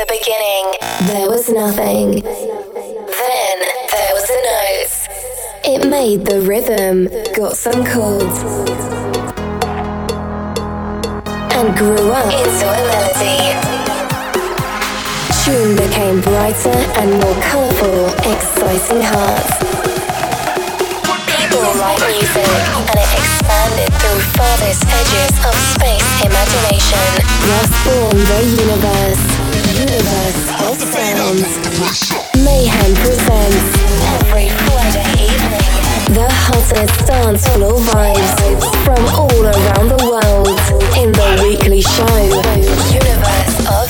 the beginning, there was nothing. Then there was a note. It made the rhythm, got some chords, and grew up into a melody. Tune became brighter and more colorful, exciting hearts. People write music, and it expanded through farthest edges of space imagination. Thus born the universe. Mayhem presents every Friday evening. The hottest dance floor vibes from all around the world in the weekly show, Universe of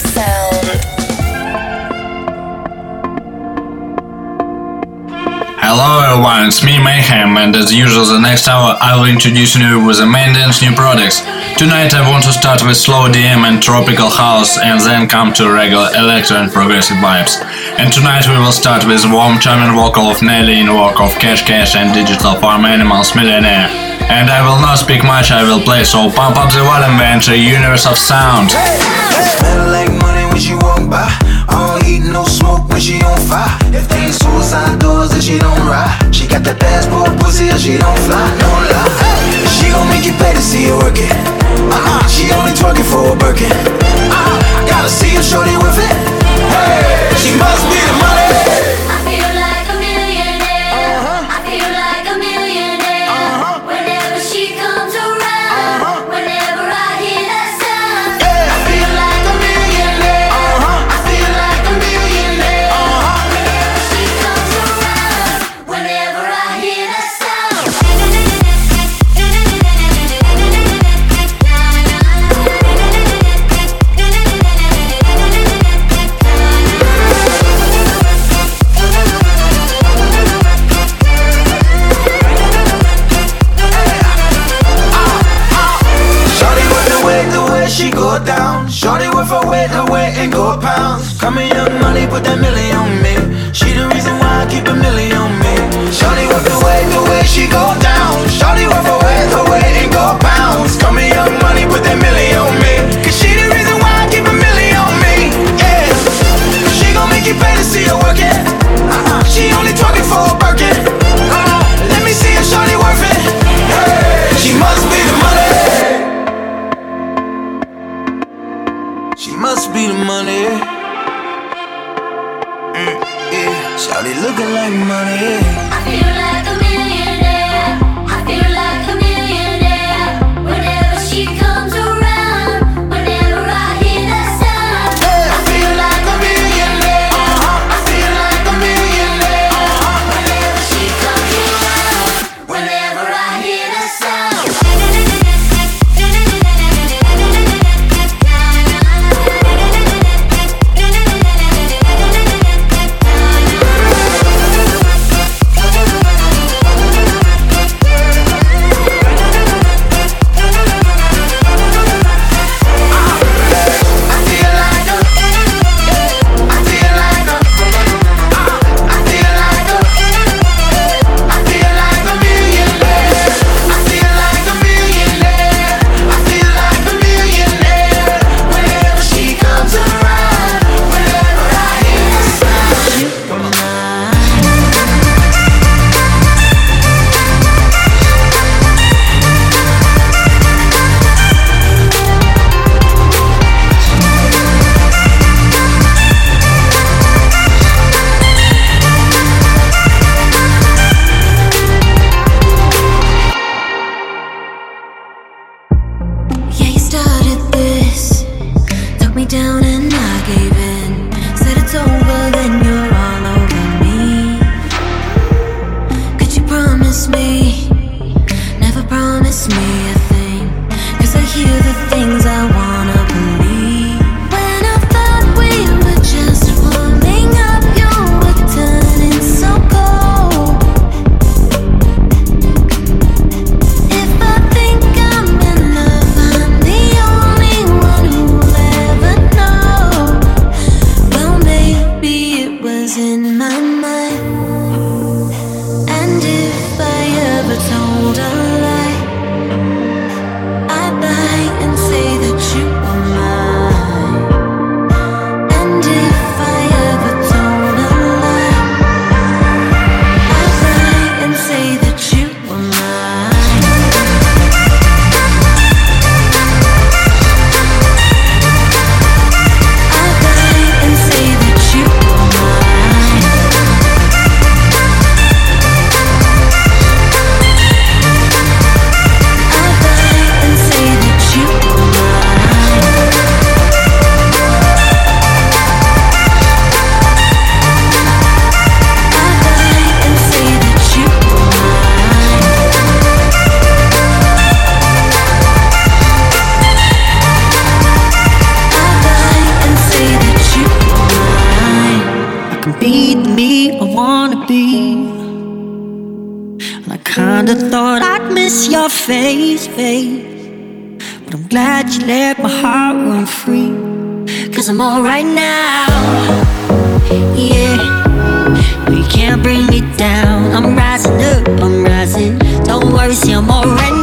Hello everyone, it's me Mayhem and as usual the next hour I will introduce you with the main dance new products. Tonight I want to start with slow DM and tropical house and then come to regular electro and progressive vibes. And tonight we will start with warm charming vocal of Nelly in work of Cash Cash and Digital Farm Animals Millionaire. And I will not speak much, I will play, so pump up the volume and enter universe of sound. Smell like money when she walk by. I don't eat no smoke when she on fire. If they ain't suicide doors, then she don't ride. She got that passport pussy or she don't fly, no lie. She gon' make you pay to see her work it. Uh-uh, she only twerking for a Birkin. Uh-uh, I gotta see her shorty with it. Hey, she must be the money. Be the me I wanna be. And I kinda thought I'd miss your face, face. But I'm glad you let my heart run free. Cause I'm alright now. Yeah. You can't bring me down. I'm rising up, I'm rising. Don't worry, see, I'm alright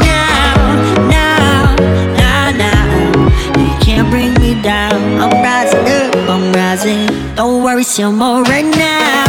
Don't worry,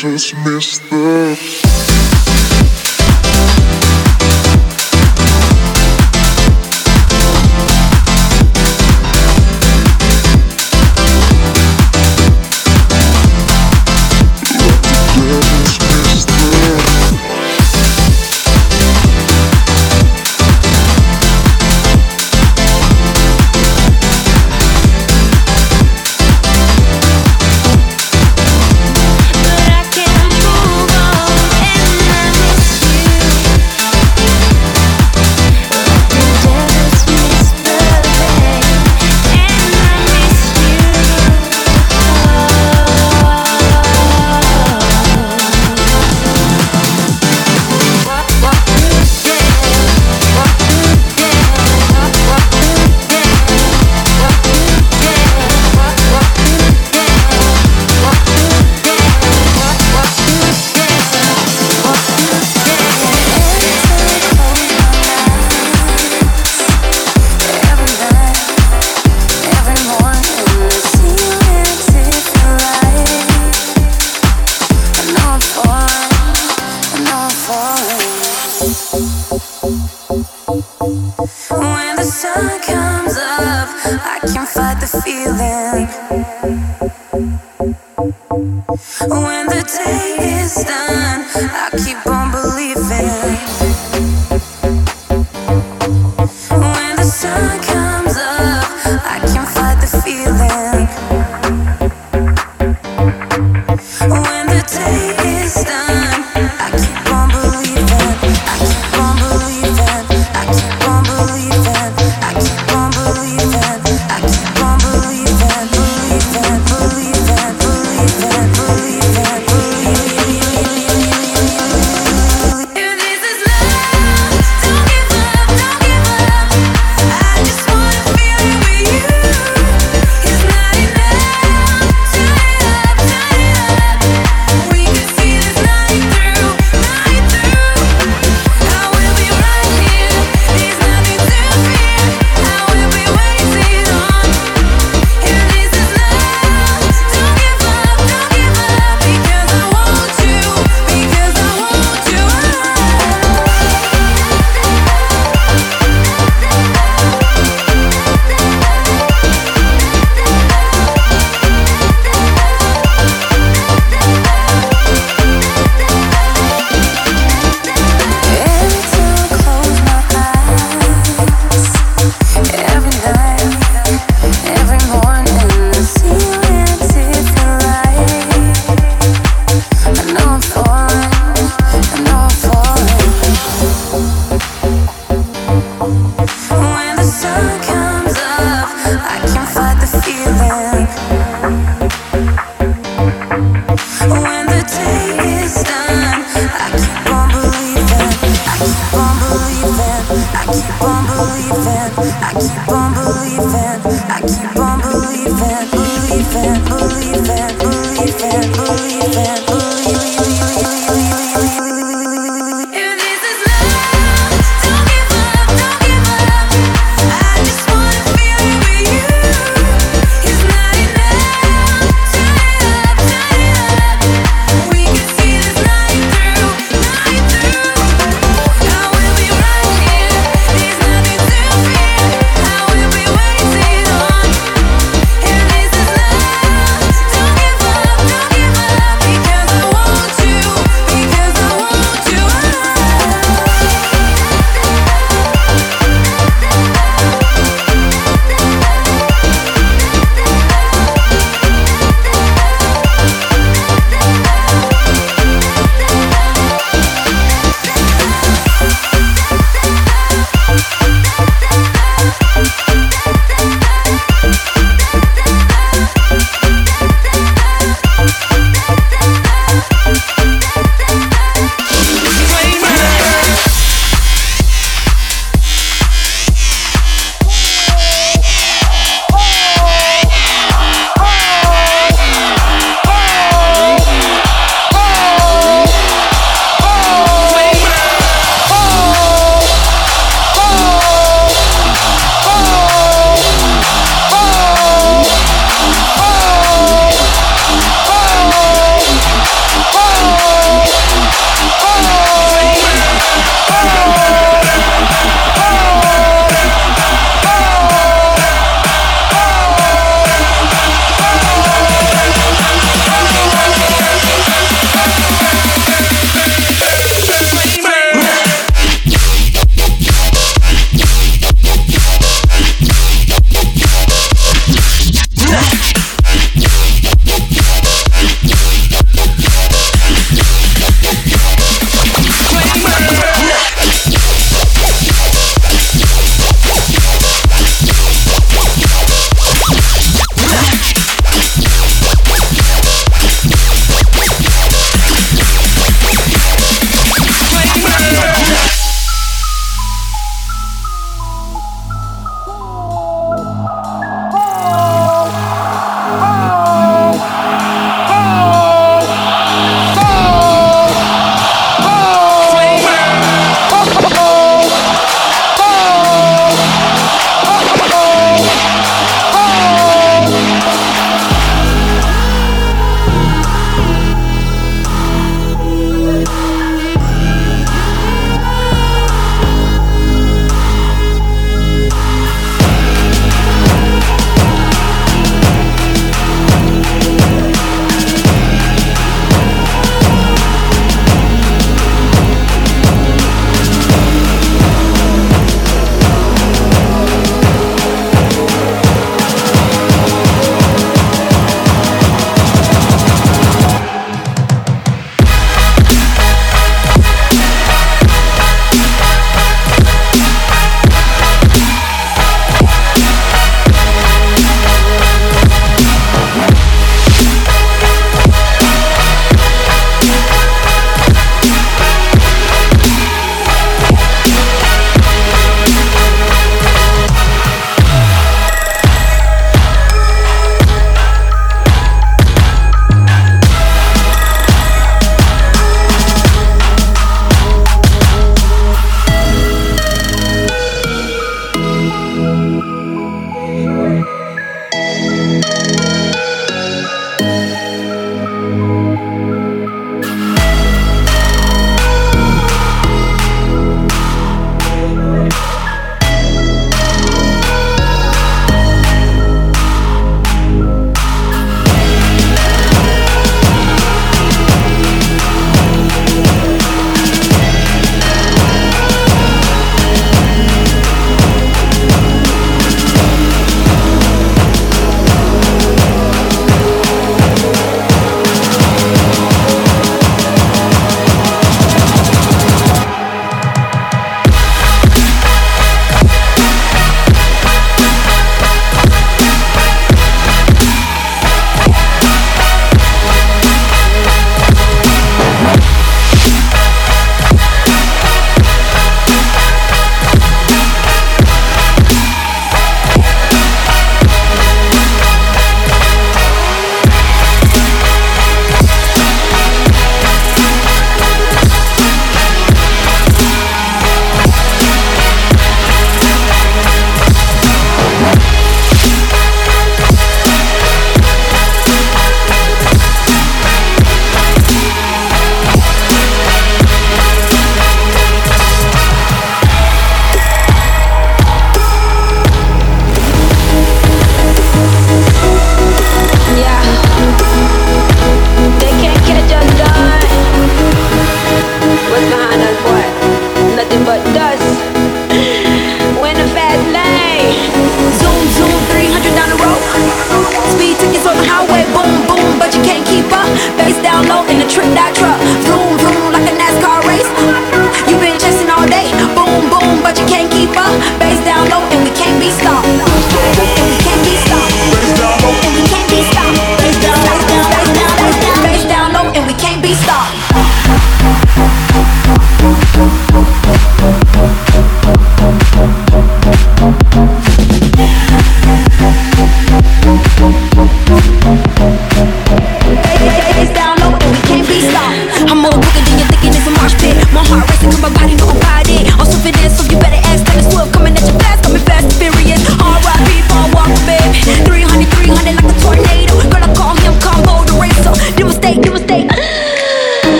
just miss the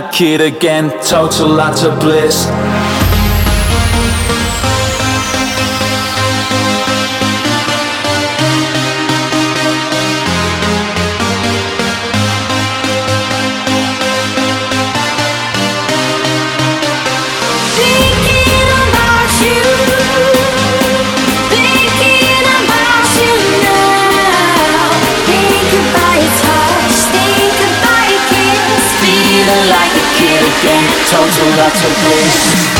a kid again, total lots of bliss. Yes.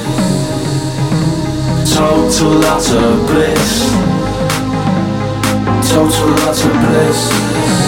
total of bliss, total of bliss.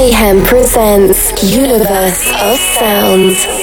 Mayhem presents Universe of Sounds.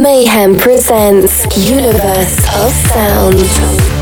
Mayhem presents Universe of Sound.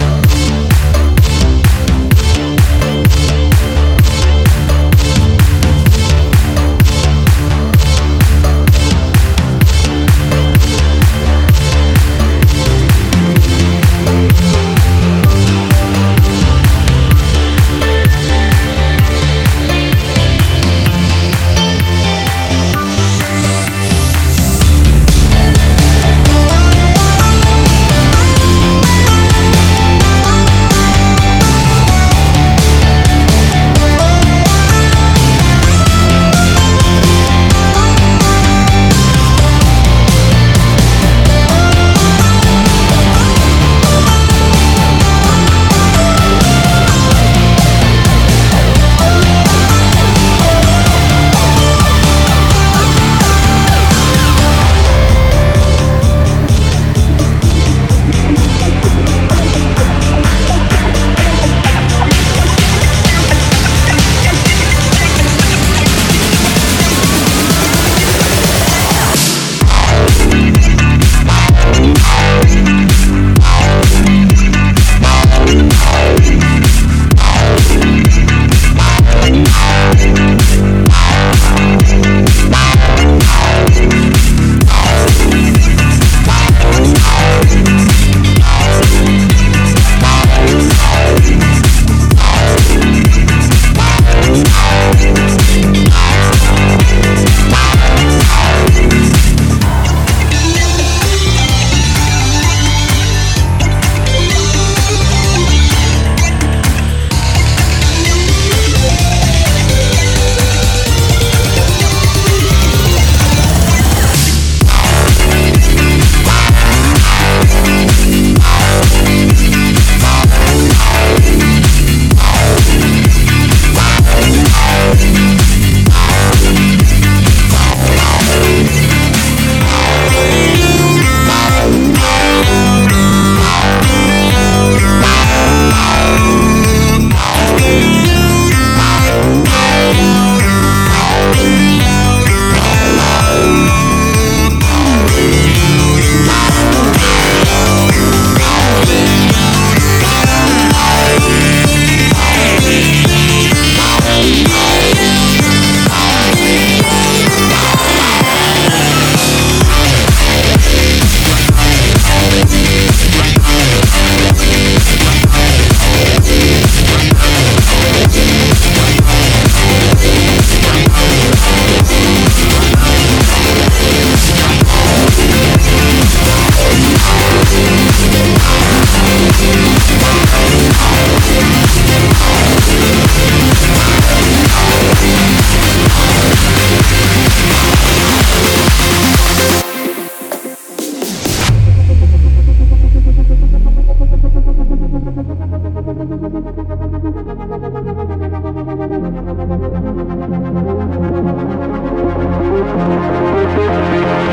Thank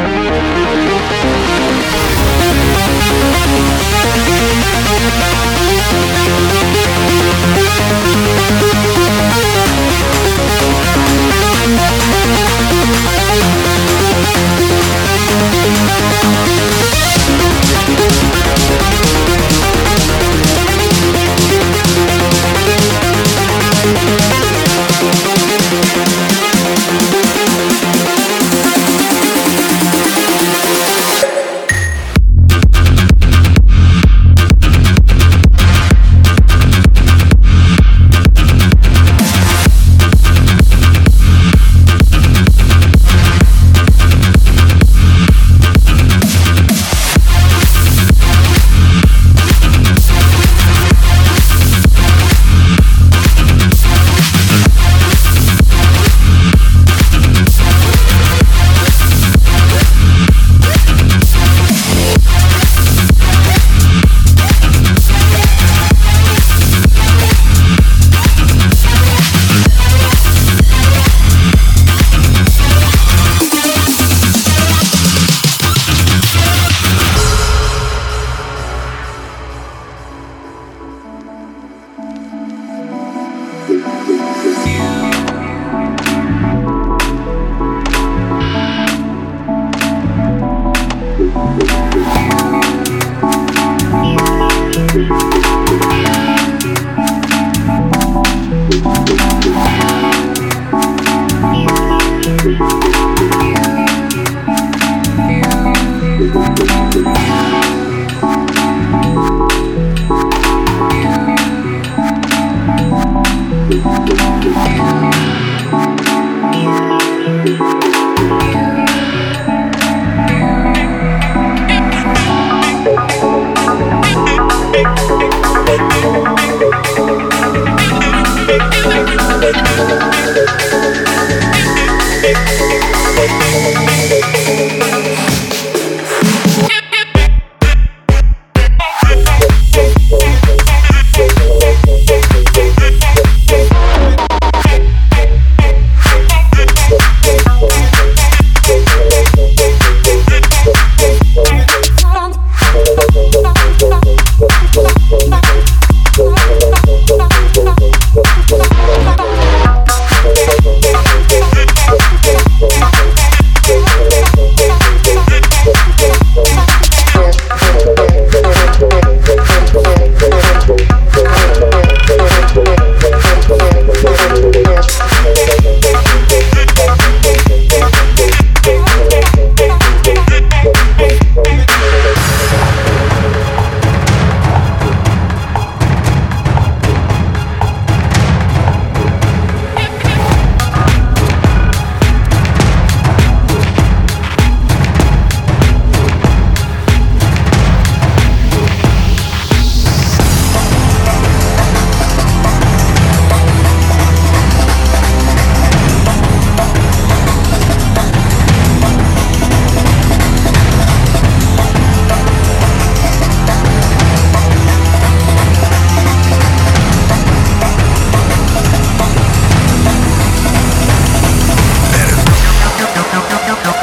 you. Thank